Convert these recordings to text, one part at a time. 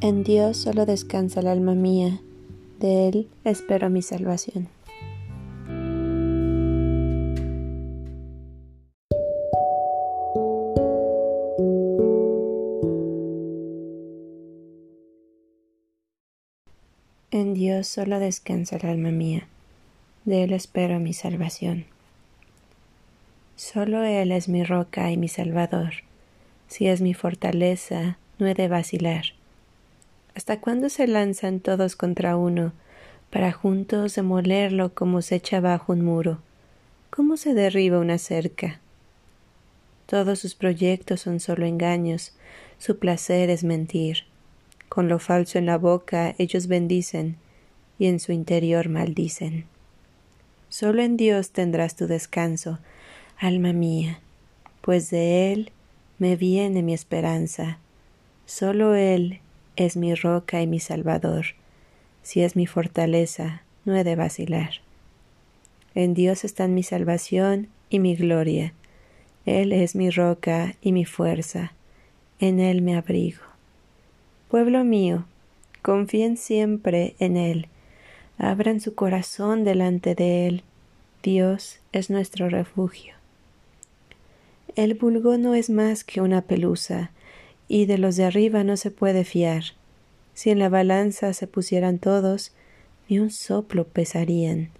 En Dios solo descansa el alma mía, de Él espero mi salvación. En Dios solo descansa el alma mía, de Él espero mi salvación. Solo Él es mi roca y mi salvador si es mi fortaleza, no he de vacilar. ¿Hasta cuándo se lanzan todos contra uno, para juntos demolerlo como se echa abajo un muro? ¿Cómo se derriba una cerca? Todos sus proyectos son solo engaños, su placer es mentir. Con lo falso en la boca ellos bendicen, y en su interior maldicen. Solo en Dios tendrás tu descanso, alma mía, pues de Él me viene mi esperanza. Solo Él es mi roca y mi salvador. Si es mi fortaleza, no he de vacilar. En Dios están mi salvación y mi gloria. Él es mi roca y mi fuerza. En Él me abrigo. Pueblo mío, confíen siempre en Él. Abran su corazón delante de Él. Dios es nuestro refugio. El vulgo no es más que una pelusa, y de los de arriba no se puede fiar. Si en la balanza se pusieran todos, ni un soplo pesarían.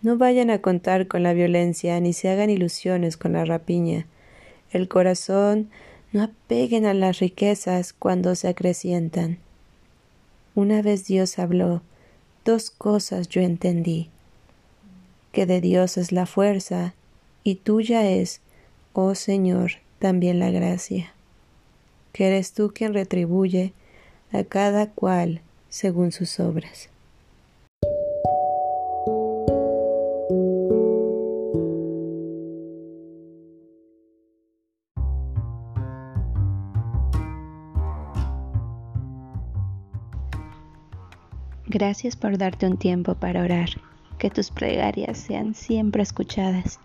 No vayan a contar con la violencia, ni se hagan ilusiones con la rapiña. El corazón no apeguen a las riquezas cuando se acrecientan. Una vez Dios habló, dos cosas yo entendí que de Dios es la fuerza y tuya es oh Señor, también la gracia, que eres tú quien retribuye a cada cual según sus obras. Gracias por darte un tiempo para orar. Que tus plegarias sean siempre escuchadas.